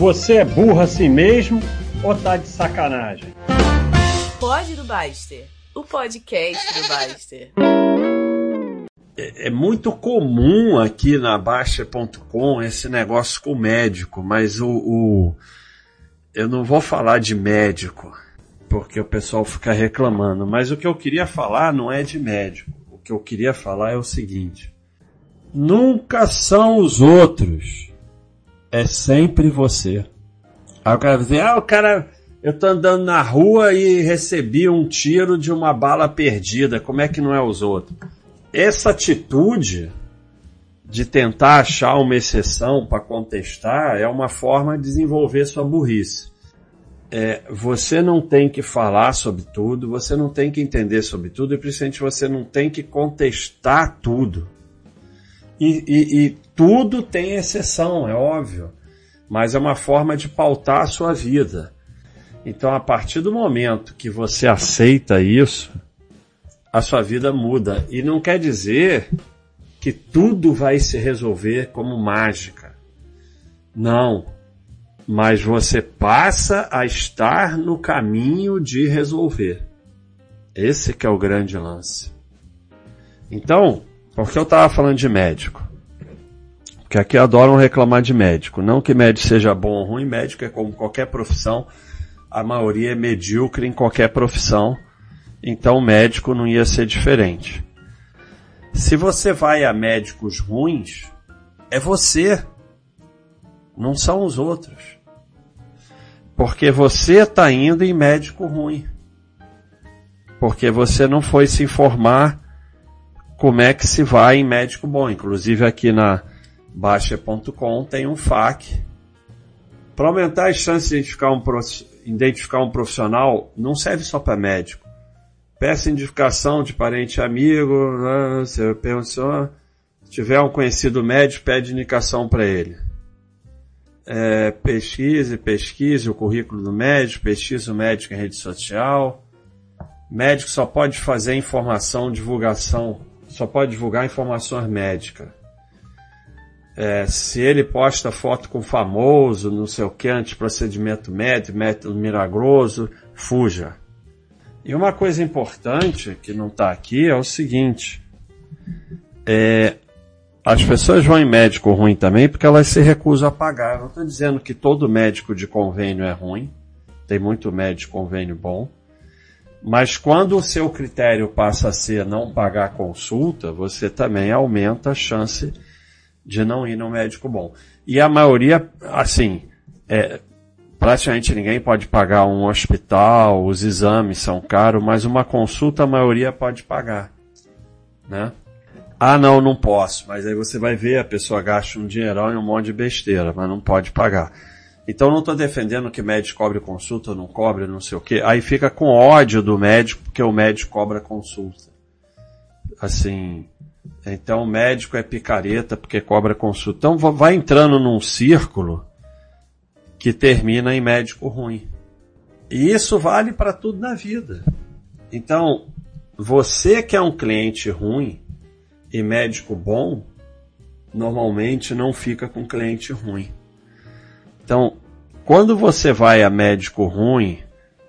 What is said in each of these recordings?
Você é burro assim mesmo ou tá de sacanagem? Pode do Baster, o podcast do Baster. É, é muito comum aqui na Baixa.com esse negócio com o médico, mas o, o, eu não vou falar de médico, porque o pessoal fica reclamando, mas o que eu queria falar não é de médico. O que eu queria falar é o seguinte: nunca são os outros é sempre você. Aí o cara vai dizer, ah, o cara, eu tô andando na rua e recebi um tiro de uma bala perdida, como é que não é os outros? Essa atitude de tentar achar uma exceção para contestar é uma forma de desenvolver sua burrice. É, você não tem que falar sobre tudo, você não tem que entender sobre tudo e principalmente você não tem que contestar tudo. E, e, e tudo tem exceção, é óbvio, mas é uma forma de pautar a sua vida. Então, a partir do momento que você aceita isso, a sua vida muda. E não quer dizer que tudo vai se resolver como mágica. Não. Mas você passa a estar no caminho de resolver. Esse que é o grande lance. Então, porque eu estava falando de médico? Porque aqui adoram reclamar de médico. Não que médico seja bom ou ruim, médico é como qualquer profissão. A maioria é medíocre em qualquer profissão. Então médico não ia ser diferente. Se você vai a médicos ruins, é você. Não são os outros. Porque você está indo em médico ruim. Porque você não foi se informar como é que se vai em médico bom. Inclusive aqui na Baixa.com tem um FAQ. Para aumentar as chances de identificar um, identificar um profissional, não serve só para médico. Peça indicação de parente amigo, né? você pensou, se tiver um conhecido médico, pede indicação para ele. É, pesquise, pesquise o currículo do médico, pesquise o médico em rede social. Médico só pode fazer informação, divulgação só pode divulgar informações médicas. É, se ele posta foto com famoso, não sei o que, antiprocedimento médico, método milagroso, fuja. E uma coisa importante que não está aqui é o seguinte: é, as pessoas vão em médico ruim também porque elas se recusam a pagar. Eu não estou dizendo que todo médico de convênio é ruim, tem muito médico de convênio bom. Mas quando o seu critério passa a ser não pagar consulta, você também aumenta a chance de não ir no médico bom. E a maioria, assim, é, praticamente ninguém pode pagar um hospital, os exames são caros, mas uma consulta a maioria pode pagar, né? Ah, não, não posso. Mas aí você vai ver, a pessoa gasta um dinheirão e um monte de besteira, mas não pode pagar. Então não estou defendendo que médico cobre consulta ou não cobre, não sei o quê. Aí fica com ódio do médico porque o médico cobra consulta. Assim, então o médico é picareta porque cobra consulta. Então vai entrando num círculo que termina em médico ruim. E isso vale para tudo na vida. Então, você que é um cliente ruim e médico bom, normalmente não fica com cliente ruim. Então, quando você vai a médico ruim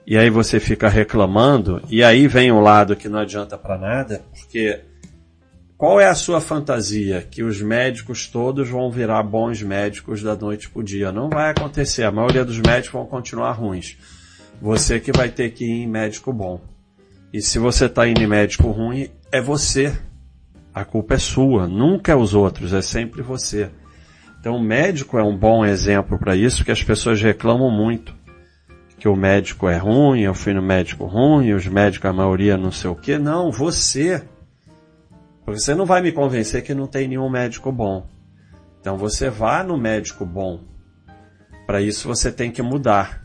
e aí você fica reclamando, e aí vem o lado que não adianta para nada, porque qual é a sua fantasia? Que os médicos todos vão virar bons médicos da noite pro dia. Não vai acontecer. A maioria dos médicos vão continuar ruins. Você que vai ter que ir em médico bom. E se você está indo em médico ruim, é você. A culpa é sua. Nunca é os outros, é sempre você. Então o médico é um bom exemplo para isso, que as pessoas reclamam muito. Que o médico é ruim, eu fui no médico ruim, os médicos, a maioria não sei o que. Não, você. Você não vai me convencer que não tem nenhum médico bom. Então você vá no médico bom. Para isso você tem que mudar,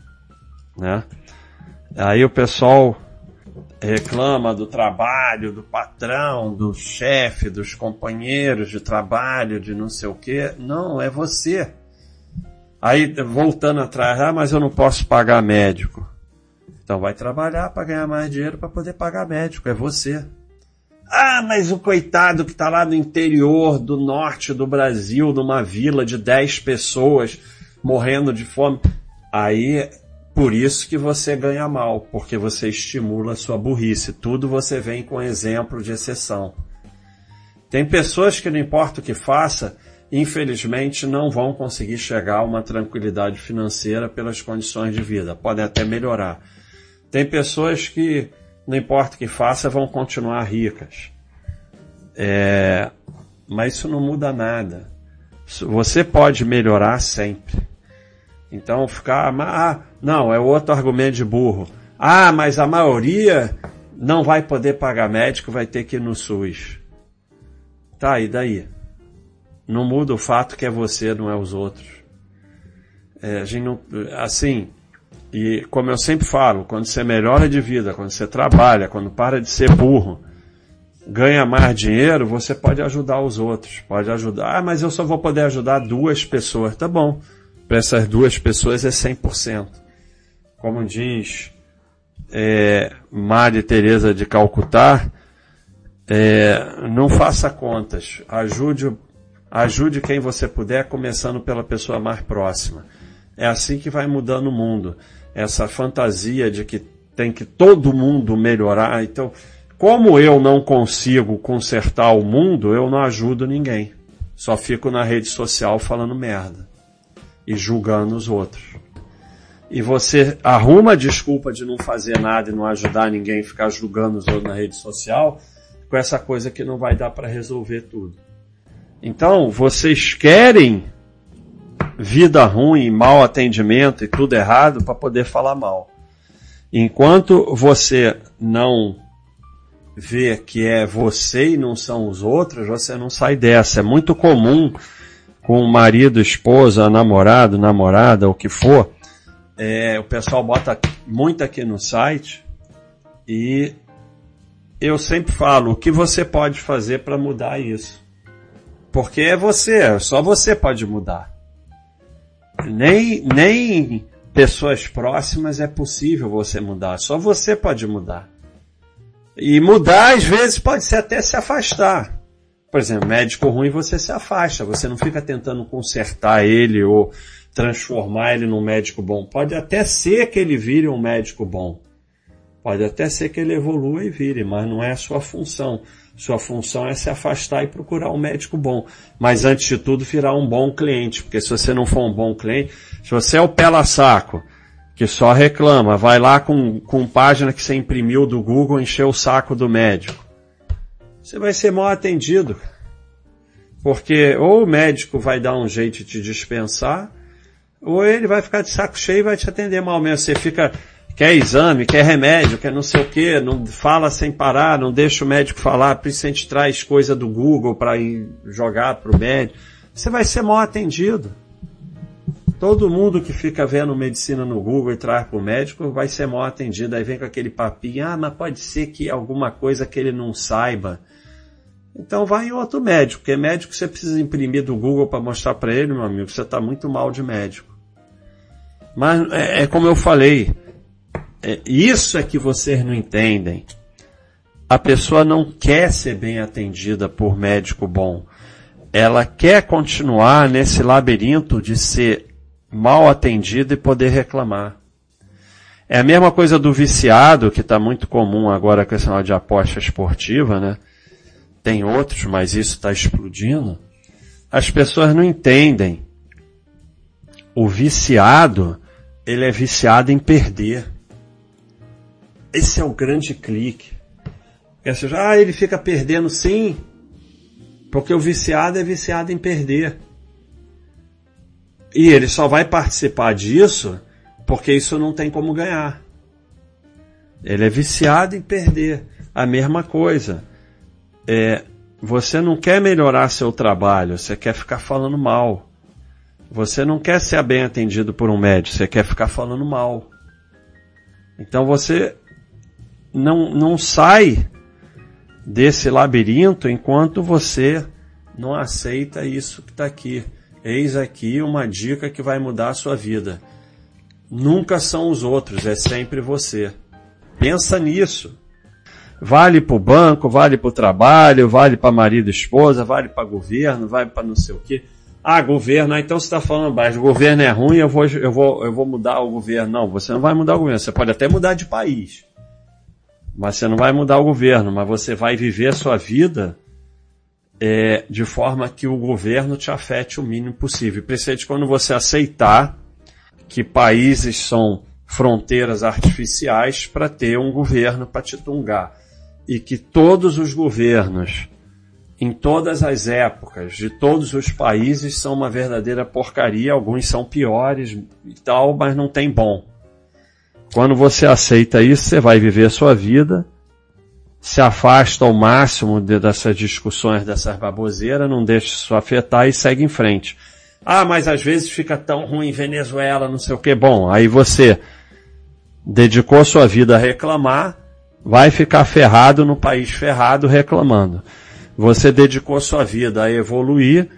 né? Aí o pessoal reclama do trabalho, do patrão, do chefe, dos companheiros de trabalho, de não sei o que. Não, é você. Aí, voltando atrás, ah, mas eu não posso pagar médico. Então vai trabalhar para ganhar mais dinheiro para poder pagar médico, é você. Ah, mas o coitado que está lá no interior do norte do Brasil, numa vila de 10 pessoas, morrendo de fome. Aí, por isso que você ganha mal, porque você estimula a sua burrice. Tudo você vem com exemplo de exceção. Tem pessoas que não importa o que faça, infelizmente não vão conseguir chegar a uma tranquilidade financeira pelas condições de vida. Podem até melhorar. Tem pessoas que, não importa o que faça, vão continuar ricas. É, mas isso não muda nada. Você pode melhorar sempre. Então ficar, ah, não, é outro argumento de burro. Ah, mas a maioria não vai poder pagar médico, vai ter que ir no SUS. Tá, e daí? Não muda o fato que é você, não é os outros. É, a gente não, assim, e como eu sempre falo, quando você melhora de vida, quando você trabalha, quando para de ser burro, ganha mais dinheiro, você pode ajudar os outros. Pode ajudar. Ah, mas eu só vou poder ajudar duas pessoas. Tá bom. Para essas duas pessoas é 100%. Como diz é, Maria Teresa de Calcutá, é, não faça contas. Ajude, ajude quem você puder, começando pela pessoa mais próxima. É assim que vai mudando o mundo. Essa fantasia de que tem que todo mundo melhorar. Então, como eu não consigo consertar o mundo, eu não ajudo ninguém. Só fico na rede social falando merda e julgando os outros. E você arruma a desculpa de não fazer nada e não ajudar ninguém, ficar julgando os outros na rede social, com essa coisa que não vai dar para resolver tudo. Então, vocês querem vida ruim, mau atendimento e tudo errado para poder falar mal. Enquanto você não vê que é você e não são os outros, você não sai dessa. É muito comum com marido, esposa, namorado, namorada, o que for. É, o pessoal bota muito aqui no site e eu sempre falo o que você pode fazer para mudar isso. Porque é você, só você pode mudar. Nem, nem pessoas próximas é possível você mudar, só você pode mudar. E mudar às vezes pode ser até se afastar. Por exemplo, médico ruim você se afasta, você não fica tentando consertar ele ou transformar ele num médico bom. Pode até ser que ele vire um médico bom. Pode até ser que ele evolua e vire, mas não é a sua função. Sua função é se afastar e procurar um médico bom. Mas antes de tudo, virar um bom cliente. Porque se você não for um bom cliente, se você é o pela saco, que só reclama, vai lá com, com página que você imprimiu do Google encher o saco do médico. Você vai ser mal atendido. Porque ou o médico vai dar um jeito de te dispensar, ou ele vai ficar de saco cheio e vai te atender mal mesmo. Você fica quer exame, quer remédio, quer não sei o que, não fala sem parar, não deixa o médico falar, gente traz coisa do Google para ir jogar para o médico. Você vai ser mal atendido. Todo mundo que fica vendo medicina no Google e traz para o médico vai ser mal atendido. Aí vem com aquele papinho, ah, mas pode ser que alguma coisa que ele não saiba. Então vai em outro médico, porque médico você precisa imprimir do Google para mostrar para ele, meu amigo, você está muito mal de médico. Mas é, é como eu falei, é, isso é que vocês não entendem. A pessoa não quer ser bem atendida por médico bom. Ela quer continuar nesse labirinto de ser mal atendida e poder reclamar. É a mesma coisa do viciado, que está muito comum agora com esse sinal de aposta esportiva, né? Tem outros, mas isso está explodindo. As pessoas não entendem. O viciado, ele é viciado em perder. Esse é o grande clique. Ou seja, ah, ele fica perdendo sim, porque o viciado é viciado em perder. E ele só vai participar disso porque isso não tem como ganhar. Ele é viciado em perder. A mesma coisa. É, você não quer melhorar seu trabalho, você quer ficar falando mal. Você não quer ser bem atendido por um médico, você quer ficar falando mal. Então você não, não sai desse labirinto enquanto você não aceita isso que está aqui. Eis aqui uma dica que vai mudar a sua vida. Nunca são os outros, é sempre você. Pensa nisso. Vale para o banco, vale para o trabalho, vale para marido e esposa, vale para governo, vale para não sei o quê. Ah, governo, ah, então você está falando baixo, o governo é ruim, eu vou, eu, vou, eu vou mudar o governo. Não, você não vai mudar o governo, você pode até mudar de país. Mas você não vai mudar o governo, mas você vai viver a sua vida é, de forma que o governo te afete o mínimo possível. Principalmente quando você aceitar que países são fronteiras artificiais para ter um governo para te tungar. E que todos os governos em todas as épocas, de todos os países, são uma verdadeira porcaria. Alguns são piores e tal, mas não tem bom. Quando você aceita isso, você vai viver a sua vida, se afasta ao máximo de, dessas discussões, dessas baboseiras, não deixa isso afetar e segue em frente. Ah, mas às vezes fica tão ruim Venezuela, não sei o que. Bom, aí você dedicou sua vida a reclamar, vai ficar ferrado no país ferrado reclamando. Você dedicou sua vida a evoluir,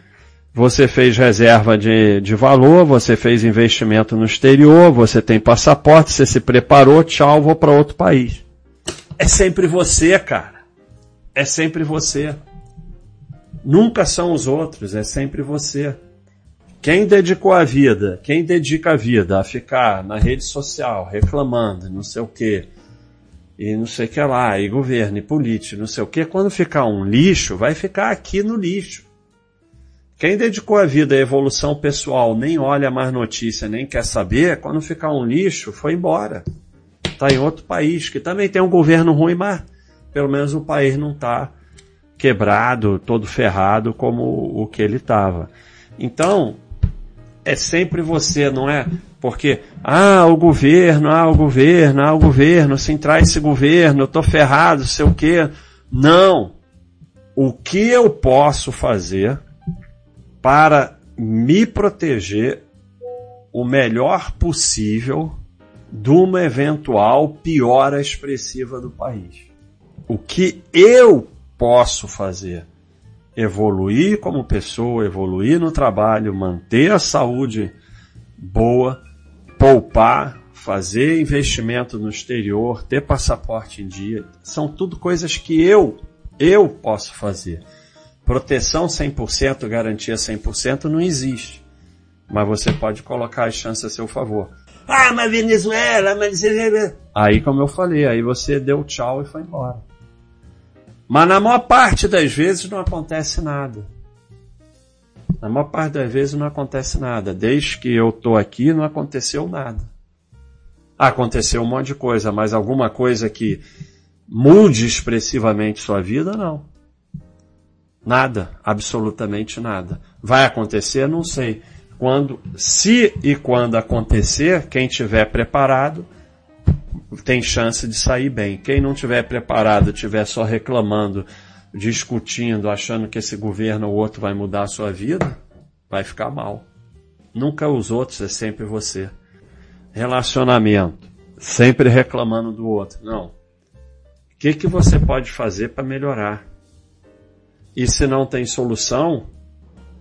você fez reserva de, de valor, você fez investimento no exterior, você tem passaporte, você se preparou, tchau, vou para outro país. É sempre você, cara. É sempre você. Nunca são os outros, é sempre você. Quem dedicou a vida, quem dedica a vida a ficar na rede social reclamando, não sei o quê, e não sei o que lá, e governo, e político, não sei o que, quando ficar um lixo, vai ficar aqui no lixo. Quem dedicou a vida à evolução pessoal, nem olha mais notícia, nem quer saber, quando ficar um lixo, foi embora. Está em outro país, que também tem um governo ruim, mas pelo menos o país não está quebrado, todo ferrado como o que ele estava. Então, é sempre você, não é? Porque, ah, o governo, ah, o governo, ah, o governo, se entrar esse governo, eu tô ferrado, sei o quê. Não. O que eu posso fazer para me proteger o melhor possível de uma eventual piora expressiva do país? O que eu posso fazer? evoluir como pessoa, evoluir no trabalho, manter a saúde boa, poupar, fazer investimento no exterior, ter passaporte em dia, são tudo coisas que eu, eu posso fazer. Proteção 100%, garantia 100% não existe. Mas você pode colocar as chances a seu favor. Ah, mas Venezuela, mas... Aí, como eu falei, aí você deu tchau e foi embora. Mas na maior parte das vezes não acontece nada. Na maior parte das vezes não acontece nada. Desde que eu estou aqui não aconteceu nada. Aconteceu um monte de coisa, mas alguma coisa que mude expressivamente sua vida, não. Nada, absolutamente nada. Vai acontecer? Não sei. Quando, se e quando acontecer, quem tiver preparado, tem chance de sair bem. Quem não tiver preparado, tiver só reclamando, discutindo, achando que esse governo ou outro vai mudar a sua vida, vai ficar mal. Nunca os outros, é sempre você. Relacionamento, sempre reclamando do outro. Não. O que, que você pode fazer para melhorar? E se não tem solução,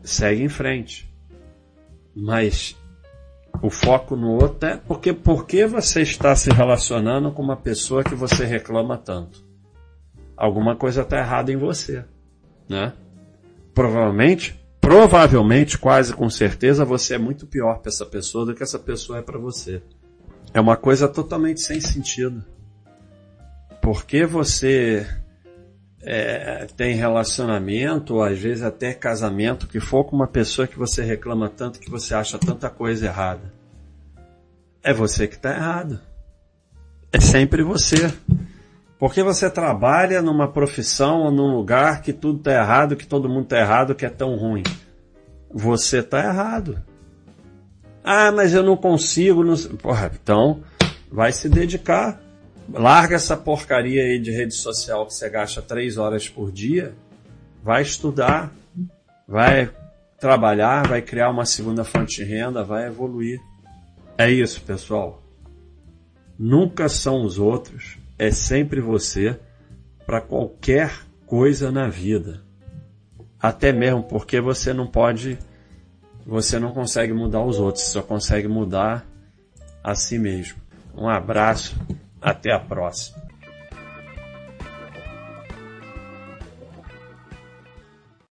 segue em frente. Mas o foco no outro é porque porque você está se relacionando com uma pessoa que você reclama tanto. Alguma coisa está errada em você, né? Provavelmente, provavelmente, quase com certeza, você é muito pior para essa pessoa do que essa pessoa é para você. É uma coisa totalmente sem sentido. Porque você é, tem relacionamento, às vezes até casamento, que for com uma pessoa que você reclama tanto, que você acha tanta coisa errada. É você que está errado. É sempre você. Porque você trabalha numa profissão ou num lugar que tudo está errado, que todo mundo está errado, que é tão ruim. Você está errado. Ah, mas eu não consigo. Não... Porra, então vai se dedicar Larga essa porcaria aí de rede social que você gasta três horas por dia. Vai estudar, vai trabalhar, vai criar uma segunda fonte de renda, vai evoluir. É isso, pessoal. Nunca são os outros, é sempre você para qualquer coisa na vida. Até mesmo porque você não pode, você não consegue mudar os outros, só consegue mudar a si mesmo. Um abraço até a próxima.